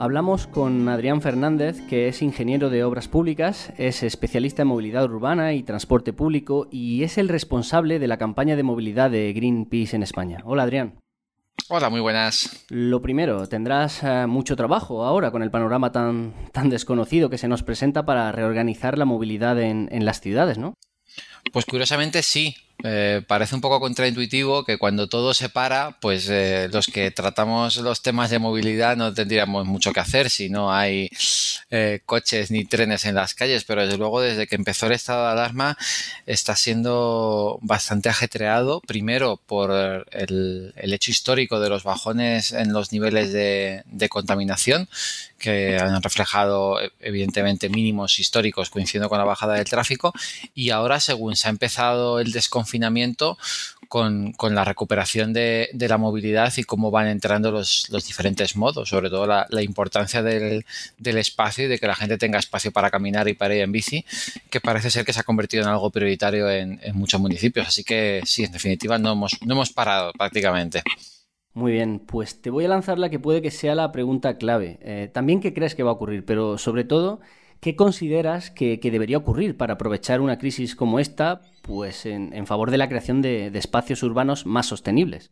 Hablamos con Adrián Fernández, que es ingeniero de obras públicas, es especialista en movilidad urbana y transporte público y es el responsable de la campaña de movilidad de Greenpeace en España. Hola Adrián. Hola, muy buenas. Lo primero, tendrás eh, mucho trabajo ahora con el panorama tan, tan desconocido que se nos presenta para reorganizar la movilidad en, en las ciudades, ¿no? Pues curiosamente sí. Eh, parece un poco contraintuitivo que cuando todo se para, pues eh, los que tratamos los temas de movilidad no tendríamos mucho que hacer si no hay eh, coches ni trenes en las calles, pero desde luego desde que empezó el estado de alarma está siendo bastante ajetreado, primero por el, hecho histórico de los bajones en los niveles de, de contaminación que han reflejado evidentemente mínimos históricos coincidiendo con la bajada del tráfico. Y ahora según se ha empezado el desconfinamiento confinamiento con, la recuperación de, la movilidad y cómo van entrando los, diferentes modos, sobre todo la, importancia del, espacio y de que la gente tenga espacio para caminar y para ir en bici, que parece ser que se ha convertido en algo prioritario en, muchos municipios. Así que sí, en definitiva no hemos, no hemos parado prácticamente. Muy bien, pues te voy a lanzar la que puede que sea la pregunta clave. Eh, también qué crees que va a ocurrir, pero sobre todo, ¿qué consideras que, debería ocurrir para aprovechar una crisis como esta pues, en, favor de la creación de espacios urbanos más sostenibles?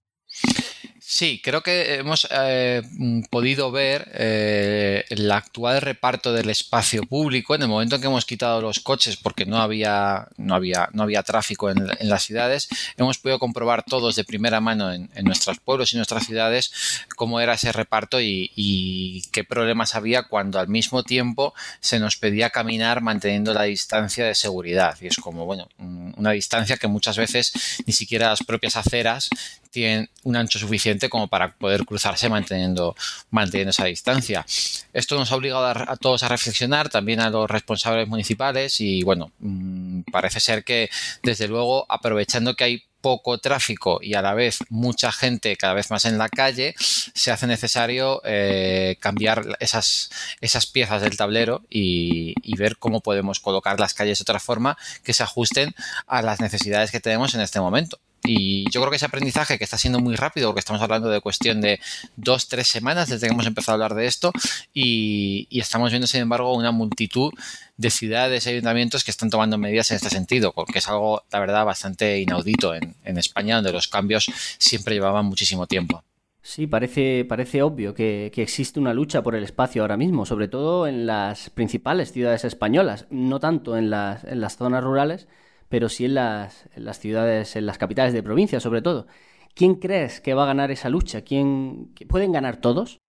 Sí, creo que hemos eh, podido ver eh, el actual reparto del espacio público en el momento en que hemos quitado los coches porque no había, no había, no había tráfico en, las ciudades. Hemos podido comprobar todos de primera mano en, nuestros pueblos y nuestras ciudades cómo era ese reparto y, qué problemas había cuando al mismo tiempo se nos pedía caminar manteniendo la distancia de seguridad. Y es como, bueno, una distancia que muchas veces ni siquiera las propias aceras tienen un ancho suficiente como para poder cruzarse manteniendo, manteniendo esa distancia. Esto nos ha obligado a, todos a reflexionar, también a los responsables municipales y bueno, mm, parece ser que desde luego aprovechando que hay poco tráfico y a la vez mucha gente cada vez más en la calle, se hace necesario eh, cambiar esas, esas piezas del tablero y, y, ver cómo podemos colocar las calles de otra forma que se ajusten a las necesidades que tenemos en este momento. Y yo creo que ese aprendizaje que está siendo muy rápido, porque estamos hablando de cuestión de dos, tres semanas desde que hemos empezado a hablar de esto, y, estamos viendo, sin embargo, una multitud de ciudades y ayuntamientos que están tomando medidas en este sentido, porque es algo, la verdad, bastante inaudito en, España, donde los cambios siempre llevaban muchísimo tiempo. Sí, parece, parece obvio que, que, existe una lucha por el espacio ahora mismo, sobre todo en las principales ciudades españolas, no tanto en las, en las zonas rurales, pero sí en las, ciudades, en las capitales de provincia sobre todo. ¿Quién crees que va a ganar esa lucha? ¿Quién, ¿Pueden ganar todos?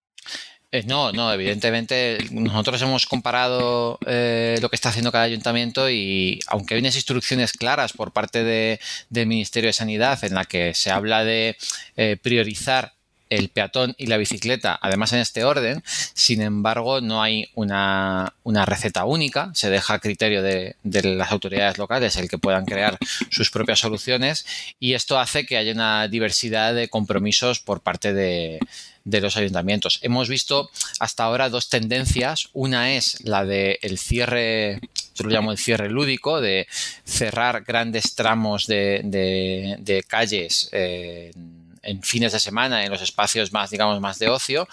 Eh, no, no, evidentemente nosotros hemos comparado eh, lo que está haciendo cada ayuntamiento y aunque hay unas instrucciones claras por parte de, del Ministerio de Sanidad en la que se habla de eh, priorizar el peatón y la bicicleta, además en este orden. Sin embargo, no hay una, receta única, se deja a criterio de, las autoridades locales el que puedan crear sus propias soluciones y esto hace que haya una diversidad de compromisos por parte de, los ayuntamientos. Hemos visto hasta ahora dos tendencias. Una es la del el cierre, yo lo llamo el cierre lúdico, de cerrar grandes tramos de, calles. Eh, en fines de semana, en los espacios más, digamos, más de ocio.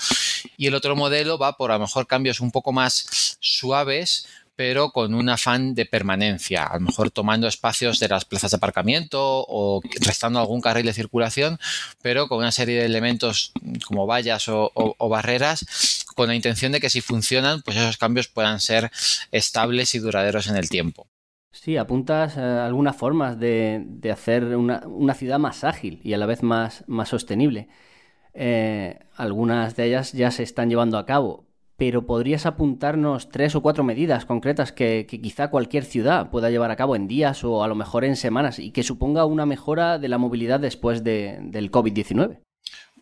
Y el otro modelo va por a lo mejor cambios un poco más suaves, pero con un afán de permanencia, a lo mejor tomando espacios de las plazas de aparcamiento o restando algún carril de circulación, pero con una serie de elementos como vallas o, barreras, con la intención de que si funcionan, pues esos cambios puedan ser estables y duraderos en el tiempo. Sí, apuntas a algunas formas de, de hacer una, una, ciudad más ágil y a la vez más, más sostenible. Eh, algunas de ellas ya se están llevando a cabo, pero ¿podrías apuntarnos tres o cuatro medidas concretas que, quizá cualquier ciudad pueda llevar a cabo en días o a lo mejor en semanas y que suponga una mejora de la movilidad después de, del COVID-19?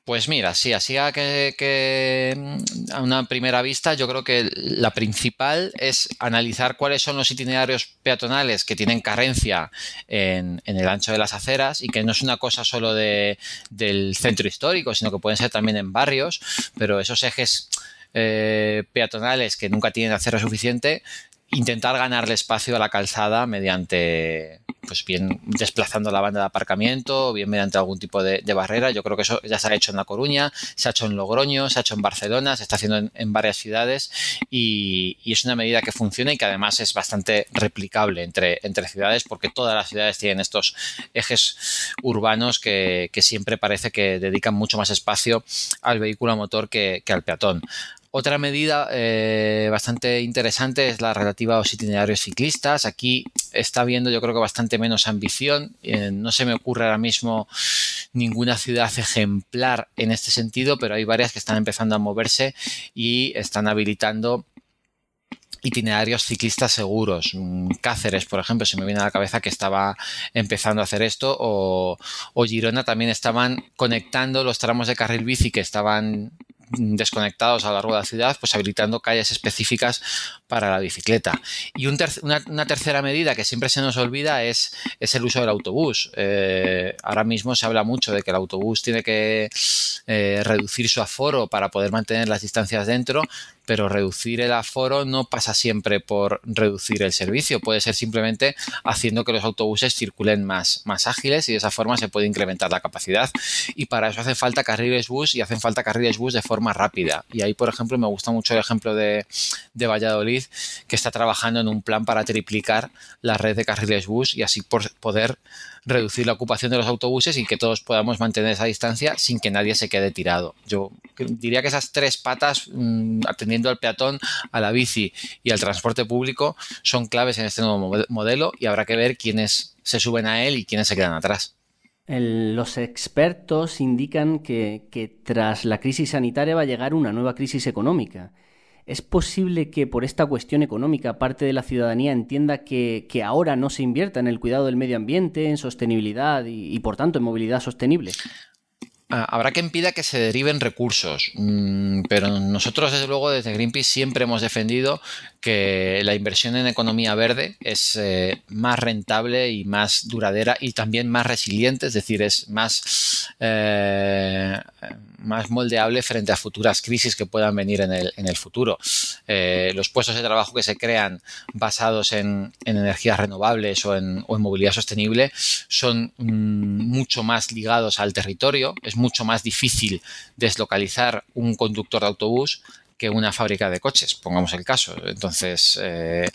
Pues mira, sí, así a que, mm, a una primera vista yo creo que la principal es analizar cuáles son los itinerarios peatonales que tienen carencia en, el ancho de las aceras y que no es una cosa solo de, del centro histórico, sino que pueden ser también en barrios, pero esos ejes eh, peatonales que nunca tienen acera suficiente intentar ganarle espacio a la calzada mediante pues bien desplazando la banda de aparcamiento, bien mediante algún tipo de, barrera. Yo creo que eso ya se ha hecho en La Coruña, se ha hecho en Logroño, se ha hecho en Barcelona, se está haciendo en, varias ciudades y, es una medida que funciona y que además es bastante replicable entre, entre ciudades porque todas las ciudades tienen estos ejes urbanos que, siempre parece que dedican mucho más espacio al vehículo a motor que al peatón. Otra medida eh, bastante interesante es la relativa a los itinerarios ciclistas. Aquí está habiendo yo creo que bastante menos ambición. Eh, no se me ocurre ahora mismo ninguna ciudad ejemplar en este sentido, pero hay varias que están empezando a moverse y están habilitando itinerarios ciclistas seguros. Cáceres, por ejemplo, se me viene a la cabeza que estaba empezando a hacer esto, o, o Girona también estaban conectando los tramos de carril bici que estaban desconectados a lo largo de la ciudad, pues habilitando calles específicas para la bicicleta. Y una, tercera medida que siempre se nos olvida es, es el uso del autobús. Eh, ahora mismo se habla mucho de que el autobús tiene que eh, reducir su aforo para poder mantener las distancias dentro, pero reducir el aforo no pasa siempre por reducir el servicio, puede ser simplemente haciendo que los autobuses circulen más, más ágiles y de esa forma se puede incrementar la capacidad. Y para eso hace falta carriles bus y hacen falta carriles bus de forma rápida. Y ahí, por ejemplo, me gusta mucho el ejemplo de, de Valladolid, que está trabajando en un plan para triplicar la red de carriles bus y así poder reducir la ocupación de los autobuses y que todos podamos mantener esa distancia sin que nadie se quede tirado. Yo diría que esas tres patas, mm, atendiendo al peatón, a la bici y al transporte público, son claves en este nuevo modelo y habrá que ver quiénes se suben a él y quiénes se quedan atrás. los expertos indican que, que tras la crisis sanitaria va a llegar una nueva crisis económica ¿Es posible que por esta cuestión económica parte de la ciudadanía entienda que, ahora no se invierta en el cuidado del medio ambiente, en sostenibilidad y, por tanto en movilidad sostenible? Ah, habrá quien pida que se deriven recursos, mm, pero nosotros desde luego desde Greenpeace siempre hemos defendido que la inversión en economía verde es eh, más rentable y más duradera y también más resiliente, es decir, es más, eh, más moldeable frente a futuras crisis que puedan venir en el, futuro. Eh, los puestos de trabajo que se crean basados en, energías renovables o en, movilidad sostenible son mm, mucho más ligados al territorio, es mucho más difícil deslocalizar un conductor de autobús que una fábrica de coches, pongamos el caso. Entonces, eh,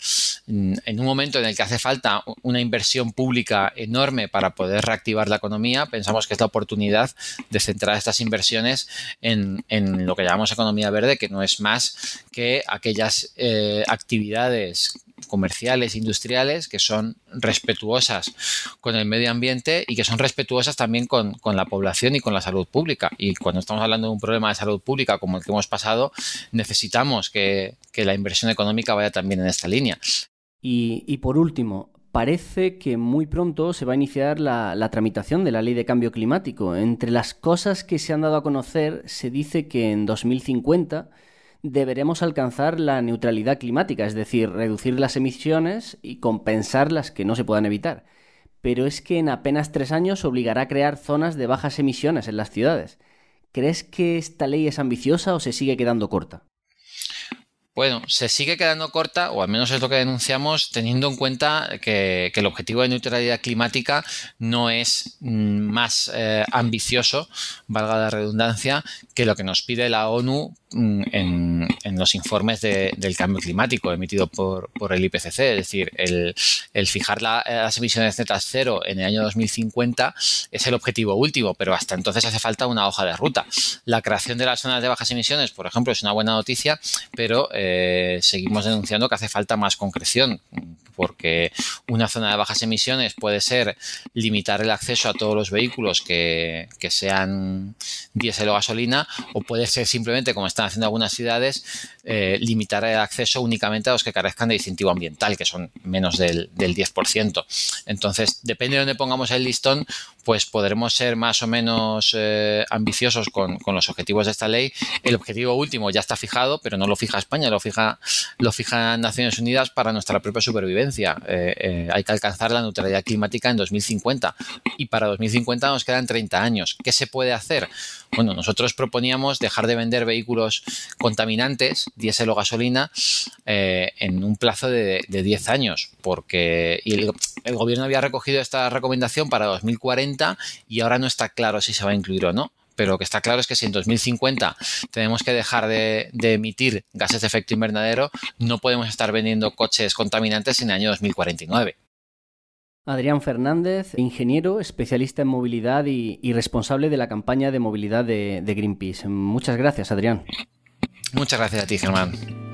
en un momento en el que hace falta una inversión pública enorme para poder reactivar la economía, pensamos que es la oportunidad de centrar estas inversiones en, lo que llamamos economía verde, que no es más que aquellas eh, actividades comerciales, industriales, que son respetuosas con el medio ambiente y que son respetuosas también con, la población y con la salud pública. Y cuando estamos hablando de un problema de salud pública como el que hemos pasado, necesitamos que, la inversión económica vaya también en esta línea. Y, por último, parece que muy pronto se va a iniciar la, la, tramitación de la ley de cambio climático. Entre las cosas que se han dado a conocer, se dice que en 2050 deberemos alcanzar la neutralidad climática, es decir, reducir las emisiones y compensar las que no se puedan evitar. Pero es que en apenas tres años obligará a crear zonas de bajas emisiones en las ciudades. ¿Crees que esta ley es ambiciosa o se sigue quedando corta? Bueno, se sigue quedando corta, o al menos es lo que denunciamos, teniendo en cuenta que, el objetivo de neutralidad climática no es mm, más eh, ambicioso, valga la redundancia, que lo que nos pide la ONU mm, en, los informes del cambio climático emitido por, el IPCC. Es decir, el, fijar las emisiones netas cero en el año 2050 es el objetivo último, pero hasta entonces hace falta una hoja de ruta. La creación de las zonas de bajas emisiones, por ejemplo, es una buena noticia, pero eh, seguimos denunciando que hace falta más concreción, porque una zona de bajas emisiones puede ser limitar el acceso a todos los vehículos que, sean diésel o gasolina, o puede ser simplemente, como están haciendo algunas ciudades, eh, limitar el acceso únicamente a los que carezcan de distintivo ambiental, que son menos del, 10%. Entonces, depende de dónde pongamos el listón, pues podremos ser más o menos eh, ambiciosos con, los objetivos de esta ley. El objetivo último ya está fijado, pero no lo fija España, lo fija, lo fija Naciones Unidas para nuestra propia supervivencia Eh, eh, hay que alcanzar la neutralidad climática en 2050 y para 2050 nos quedan 30 años. ¿Qué se puede hacer? Bueno, nosotros proponíamos dejar de vender vehículos contaminantes, diésel o gasolina, en un plazo de, 10 años, porque el, el gobierno había recogido esta recomendación para 2040 y ahora no está claro si se va a incluir o no pero lo que está claro es que si en 2050 tenemos que dejar de, emitir gases de efecto invernadero, no podemos estar vendiendo coches contaminantes en el año 2049. Adrián Fernández, ingeniero, especialista en movilidad y, responsable de la campaña de movilidad de Greenpeace. Muchas gracias, Adrián. Muchas gracias a ti, Germán.